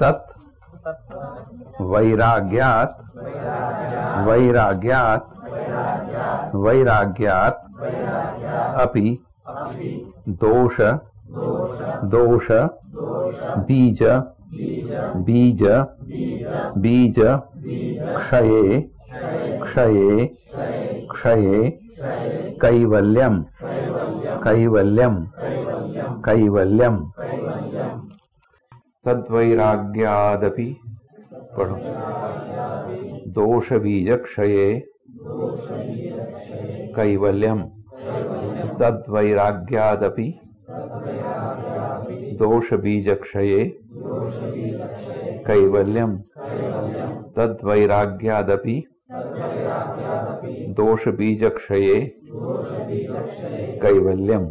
तत् वैराग्यात वैराग्यात वैराग्यात अपि दोष दोष बीज बीज बीज क्षये क्षये क्षये कैवल्यम कैवल्यम कैवल्यम तद्वैराग्यादपि पढ़ो। दोष बीज क्षये कैवल्यम। तद्वैराग्यादपि दोष बीज क्षये कैवल्यम। तद्वैराग्यादपि दोष बीज क्षये कैवल्यम।